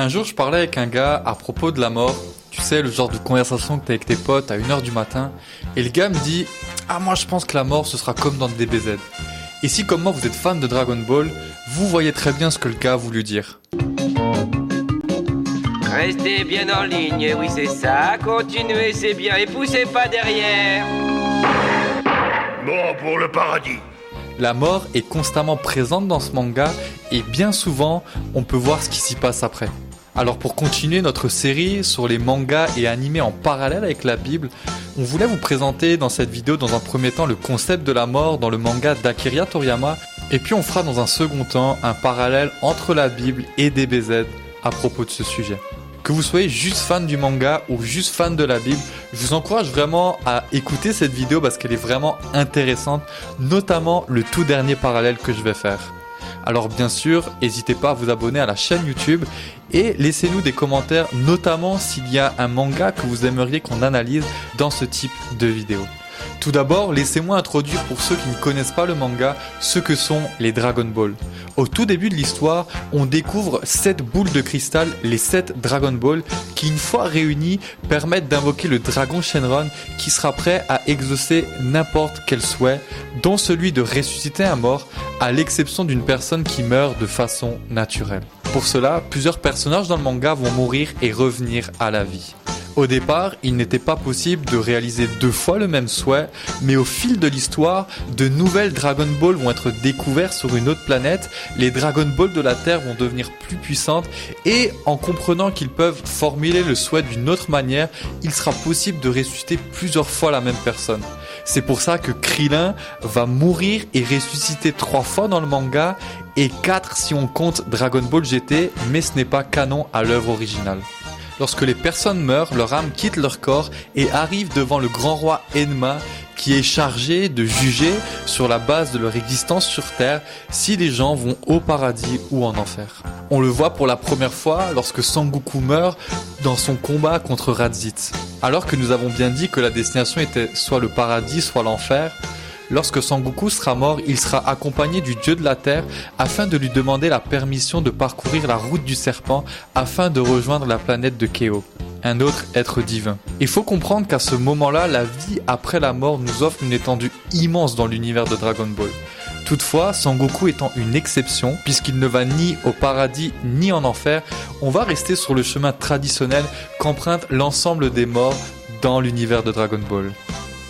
Un jour, je parlais avec un gars à propos de la mort. Tu sais, le genre de conversation que t'as avec tes potes à 1h du matin. Et le gars me dit Ah, moi je pense que la mort ce sera comme dans DBZ. Et si, comme moi, vous êtes fan de Dragon Ball, vous voyez très bien ce que le gars a voulu dire. Restez bien en ligne, oui c'est ça. Continuez, c'est bien. Et poussez pas derrière. Bon, pour le paradis. La mort est constamment présente dans ce manga et bien souvent, on peut voir ce qui s'y passe après. Alors pour continuer notre série sur les mangas et animés en parallèle avec la Bible, on voulait vous présenter dans cette vidéo dans un premier temps le concept de la mort dans le manga d'Akira Toriyama et puis on fera dans un second temps un parallèle entre la Bible et DBZ à propos de ce sujet. Que vous soyez juste fan du manga ou juste fan de la Bible, je vous encourage vraiment à écouter cette vidéo parce qu'elle est vraiment intéressante, notamment le tout dernier parallèle que je vais faire. Alors bien sûr, n'hésitez pas à vous abonner à la chaîne YouTube et laissez-nous des commentaires, notamment s'il y a un manga que vous aimeriez qu'on analyse dans ce type de vidéo. Tout d'abord, laissez-moi introduire pour ceux qui ne connaissent pas le manga ce que sont les Dragon Ball. Au tout début de l'histoire, on découvre 7 boules de cristal, les 7 Dragon Ball, qui une fois réunies permettent d'invoquer le dragon Shenron qui sera prêt à exaucer n'importe quel souhait, dont celui de ressusciter un mort, à l'exception d'une personne qui meurt de façon naturelle. Pour cela, plusieurs personnages dans le manga vont mourir et revenir à la vie. Au départ, il n'était pas possible de réaliser deux fois le même souhait, mais au fil de l'histoire, de nouvelles Dragon Ball vont être découvertes sur une autre planète, les Dragon Ball de la Terre vont devenir plus puissantes, et en comprenant qu'ils peuvent formuler le souhait d'une autre manière, il sera possible de ressusciter plusieurs fois la même personne. C'est pour ça que Krillin va mourir et ressusciter trois fois dans le manga, et quatre si on compte Dragon Ball GT, mais ce n'est pas canon à l'œuvre originale. Lorsque les personnes meurent, leur âme quitte leur corps et arrive devant le grand roi Enma qui est chargé de juger sur la base de leur existence sur Terre si les gens vont au paradis ou en enfer. On le voit pour la première fois lorsque Sangoku meurt dans son combat contre Radzit. Alors que nous avons bien dit que la destination était soit le paradis, soit l'enfer, Lorsque Sangoku sera mort, il sera accompagné du dieu de la terre afin de lui demander la permission de parcourir la route du serpent afin de rejoindre la planète de Keo, un autre être divin. Il faut comprendre qu'à ce moment-là, la vie après la mort nous offre une étendue immense dans l'univers de Dragon Ball. Toutefois, Sangoku étant une exception, puisqu'il ne va ni au paradis ni en enfer, on va rester sur le chemin traditionnel qu'emprunte l'ensemble des morts dans l'univers de Dragon Ball.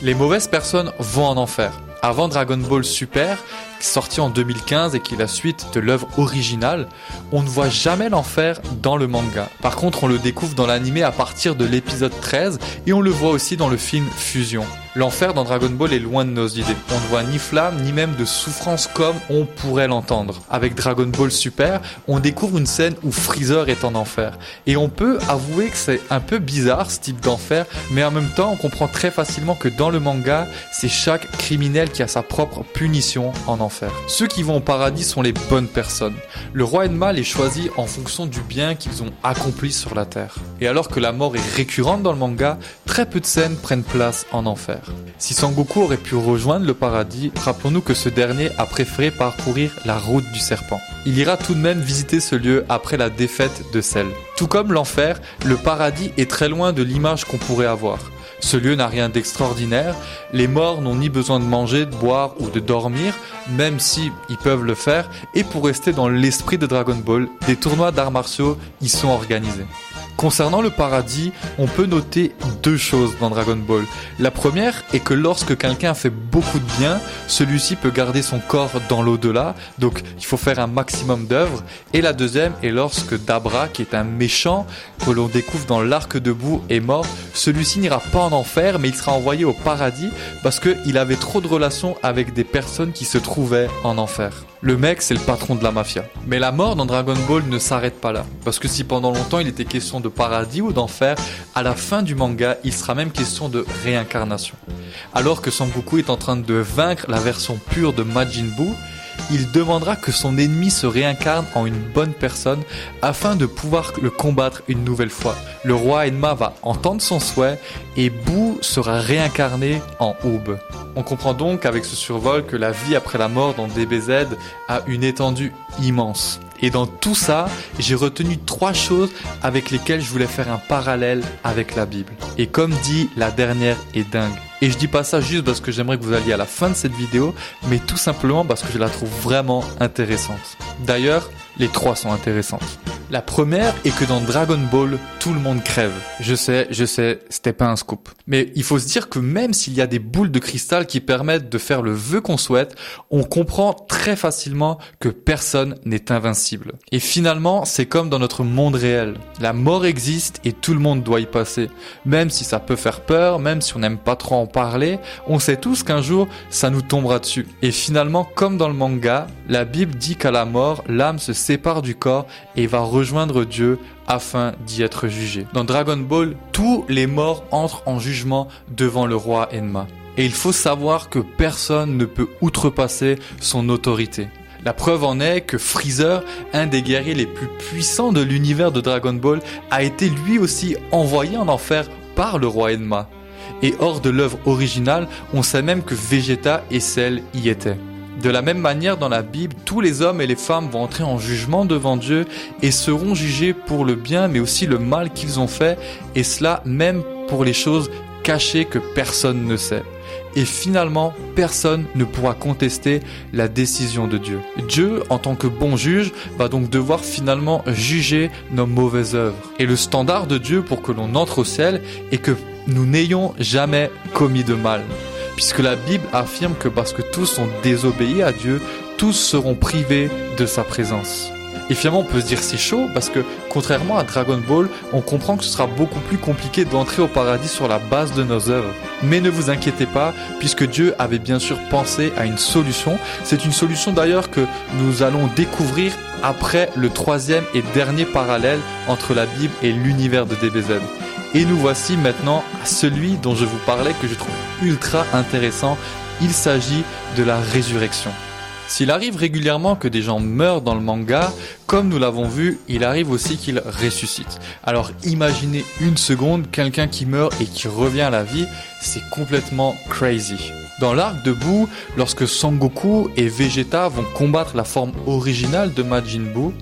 Les mauvaises personnes vont en enfer. Avant Dragon Ball Super, sorti en 2015 et qui est la suite de l'œuvre originale, on ne voit jamais l'enfer dans le manga. Par contre, on le découvre dans l'anime à partir de l'épisode 13 et on le voit aussi dans le film Fusion. L'enfer dans Dragon Ball est loin de nos idées. On ne voit ni flamme, ni même de souffrance comme on pourrait l'entendre. Avec Dragon Ball Super, on découvre une scène où Freezer est en enfer. Et on peut avouer que c'est un peu bizarre ce type d'enfer, mais en même temps, on comprend très facilement que dans le manga, c'est chaque criminel qui a sa propre punition en enfer. Ceux qui vont au paradis sont les bonnes personnes. Le roi Enma les choisit en fonction du bien qu'ils ont accompli sur la terre. Et alors que la mort est récurrente dans le manga, très peu de scènes prennent place en enfer. Si Sangoku aurait pu rejoindre le paradis, rappelons-nous que ce dernier a préféré parcourir la route du serpent. Il ira tout de même visiter ce lieu après la défaite de Cell. Tout comme l'enfer, le paradis est très loin de l'image qu'on pourrait avoir. Ce lieu n'a rien d'extraordinaire, les morts n'ont ni besoin de manger, de boire ou de dormir, même si ils peuvent le faire, et pour rester dans l'esprit de Dragon Ball, des tournois d'arts martiaux y sont organisés. Concernant le paradis, on peut noter deux choses dans Dragon Ball. La première est que lorsque quelqu'un fait beaucoup de bien, celui-ci peut garder son corps dans l'au-delà, donc il faut faire un maximum d'œuvres. Et la deuxième est lorsque Dabra, qui est un méchant que l'on découvre dans l'arc de boue, est mort, celui-ci n'ira pas en enfer, mais il sera envoyé au paradis parce qu'il avait trop de relations avec des personnes qui se trouvaient en enfer. Le mec, c'est le patron de la mafia. Mais la mort dans Dragon Ball ne s'arrête pas là. Parce que si pendant longtemps il était question de paradis ou d'enfer, à la fin du manga, il sera même question de réincarnation. Alors que Sangoku est en train de vaincre la version pure de Majin Buu, il demandera que son ennemi se réincarne en une bonne personne afin de pouvoir le combattre une nouvelle fois. Le roi Enma va entendre son souhait et Bou sera réincarné en Oub. On comprend donc avec ce survol que la vie après la mort dans DBZ a une étendue immense. Et dans tout ça, j'ai retenu trois choses avec lesquelles je voulais faire un parallèle avec la Bible. Et comme dit, la dernière est dingue. Et je dis pas ça juste parce que j'aimerais que vous alliez à la fin de cette vidéo, mais tout simplement parce que je la trouve vraiment intéressante. D'ailleurs, les trois sont intéressantes. La première est que dans Dragon Ball, tout le monde crève. Je sais, je sais, c'était pas un scoop. Mais il faut se dire que même s'il y a des boules de cristal qui permettent de faire le vœu qu'on souhaite, on comprend très facilement que personne n'est invincible. Et finalement, c'est comme dans notre monde réel. La mort existe et tout le monde doit y passer. Même si ça peut faire peur, même si on n'aime pas trop en parler, on sait tous qu'un jour, ça nous tombera dessus. Et finalement, comme dans le manga, la Bible dit qu'à la mort, l'âme se sépare du corps et va rejoindre Dieu afin d'y être jugé. Dans Dragon Ball, tous les morts entrent en jugement devant le roi Enma. Et il faut savoir que personne ne peut outrepasser son autorité. La preuve en est que Freezer, un des guerriers les plus puissants de l'univers de Dragon Ball, a été lui aussi envoyé en enfer par le roi Enma. Et hors de l'œuvre originale, on sait même que Vegeta et Cell y étaient. De la même manière, dans la Bible, tous les hommes et les femmes vont entrer en jugement devant Dieu et seront jugés pour le bien mais aussi le mal qu'ils ont fait, et cela même pour les choses cachées que personne ne sait. Et finalement, personne ne pourra contester la décision de Dieu. Dieu, en tant que bon juge, va donc devoir finalement juger nos mauvaises œuvres. Et le standard de Dieu pour que l'on entre au ciel est que nous n'ayons jamais commis de mal puisque la Bible affirme que parce que tous ont désobéi à Dieu, tous seront privés de sa présence. Et finalement, on peut se dire c'est chaud parce que contrairement à Dragon Ball, on comprend que ce sera beaucoup plus compliqué d'entrer au paradis sur la base de nos œuvres. Mais ne vous inquiétez pas, puisque Dieu avait bien sûr pensé à une solution. C'est une solution d'ailleurs que nous allons découvrir après le troisième et dernier parallèle entre la Bible et l'univers de DBZ. Et nous voici maintenant à celui dont je vous parlais que je trouve ultra intéressant. Il s'agit de la résurrection. S'il arrive régulièrement que des gens meurent dans le manga, comme nous l'avons vu, il arrive aussi qu'ils ressuscitent. Alors imaginez une seconde quelqu'un qui meurt et qui revient à la vie, c'est complètement crazy. Dans l'arc de Buu, lorsque Sangoku et Vegeta vont combattre la forme originale de Majin Buu,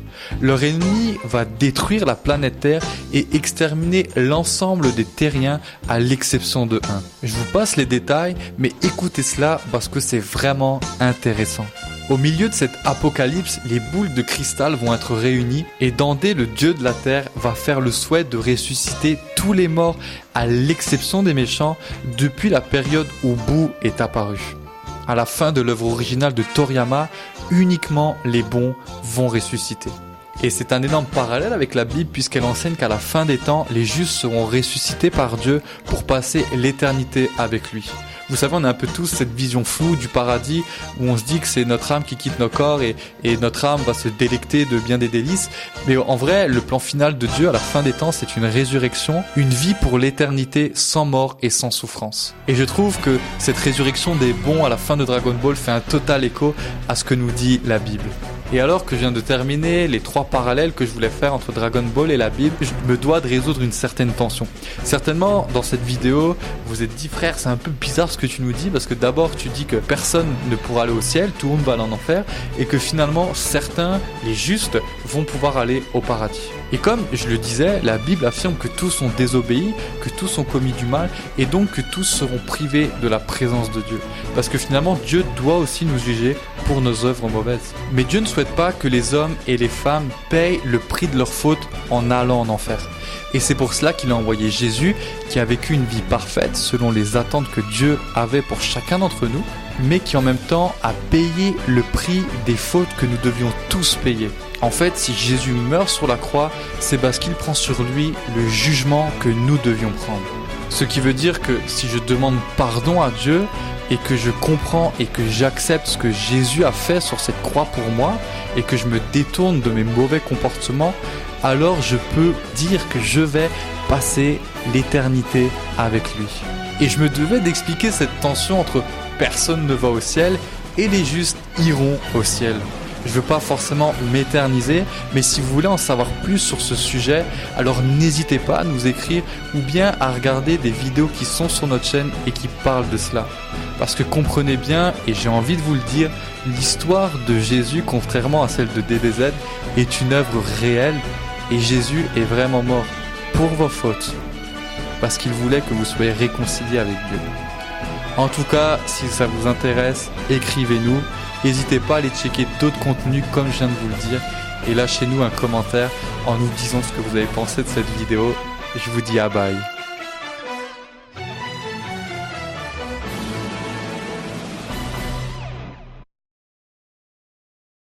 leur ennemi va détruire la planète Terre et exterminer l'ensemble des terriens à l'exception de un. Je vous passe les détails, mais écoutez cela parce que c'est vraiment intéressant. Au milieu de cette apocalypse, les boules de cristal vont être réunies et Dandé, le dieu de la terre, va faire le souhait de ressusciter tous les morts à l'exception des méchants depuis la période où Bou est apparu. À la fin de l'œuvre originale de Toriyama, uniquement les bons vont ressusciter. Et c'est un énorme parallèle avec la Bible puisqu'elle enseigne qu'à la fin des temps, les justes seront ressuscités par Dieu pour passer l'éternité avec lui. Vous savez, on a un peu tous cette vision floue du paradis où on se dit que c'est notre âme qui quitte nos corps et, et notre âme va se délecter de bien des délices. Mais en vrai, le plan final de Dieu à la fin des temps, c'est une résurrection, une vie pour l'éternité sans mort et sans souffrance. Et je trouve que cette résurrection des bons à la fin de Dragon Ball fait un total écho à ce que nous dit la Bible. Et alors que je viens de terminer les trois parallèles que je voulais faire entre Dragon Ball et la Bible, je me dois de résoudre une certaine tension. Certainement, dans cette vidéo, vous êtes dit frère, c'est un peu bizarre ce que tu nous dis parce que d'abord tu dis que personne ne pourra aller au ciel, tout le monde va aller en enfer, et que finalement certains, les justes, vont pouvoir aller au paradis. Et comme je le disais, la Bible affirme que tous ont désobéi, que tous ont commis du mal, et donc que tous seront privés de la présence de Dieu. Parce que finalement, Dieu doit aussi nous juger pour nos œuvres mauvaises. Mais Dieu ne souhaite pas que les hommes et les femmes payent le prix de leurs fautes en allant en enfer. Et c'est pour cela qu'il a envoyé Jésus, qui a vécu une vie parfaite selon les attentes que Dieu avait pour chacun d'entre nous, mais qui en même temps a payé le prix des fautes que nous devions tous payer. En fait, si Jésus meurt sur la croix, c'est parce qu'il prend sur lui le jugement que nous devions prendre. Ce qui veut dire que si je demande pardon à Dieu et que je comprends et que j'accepte ce que Jésus a fait sur cette croix pour moi et que je me détourne de mes mauvais comportements, alors je peux dire que je vais passer l'éternité avec lui. Et je me devais d'expliquer cette tension entre personne ne va au ciel et les justes iront au ciel. Je veux pas forcément m'éterniser, mais si vous voulez en savoir plus sur ce sujet, alors n'hésitez pas à nous écrire ou bien à regarder des vidéos qui sont sur notre chaîne et qui parlent de cela. Parce que comprenez bien, et j'ai envie de vous le dire, l'histoire de Jésus, contrairement à celle de DDZ, est une œuvre réelle et Jésus est vraiment mort pour vos fautes. Parce qu'il voulait que vous soyez réconciliés avec Dieu. En tout cas, si ça vous intéresse, écrivez-nous. N'hésitez pas à aller checker d'autres contenus comme je viens de vous le dire et lâchez-nous un commentaire en nous disant ce que vous avez pensé de cette vidéo. Je vous dis à bye.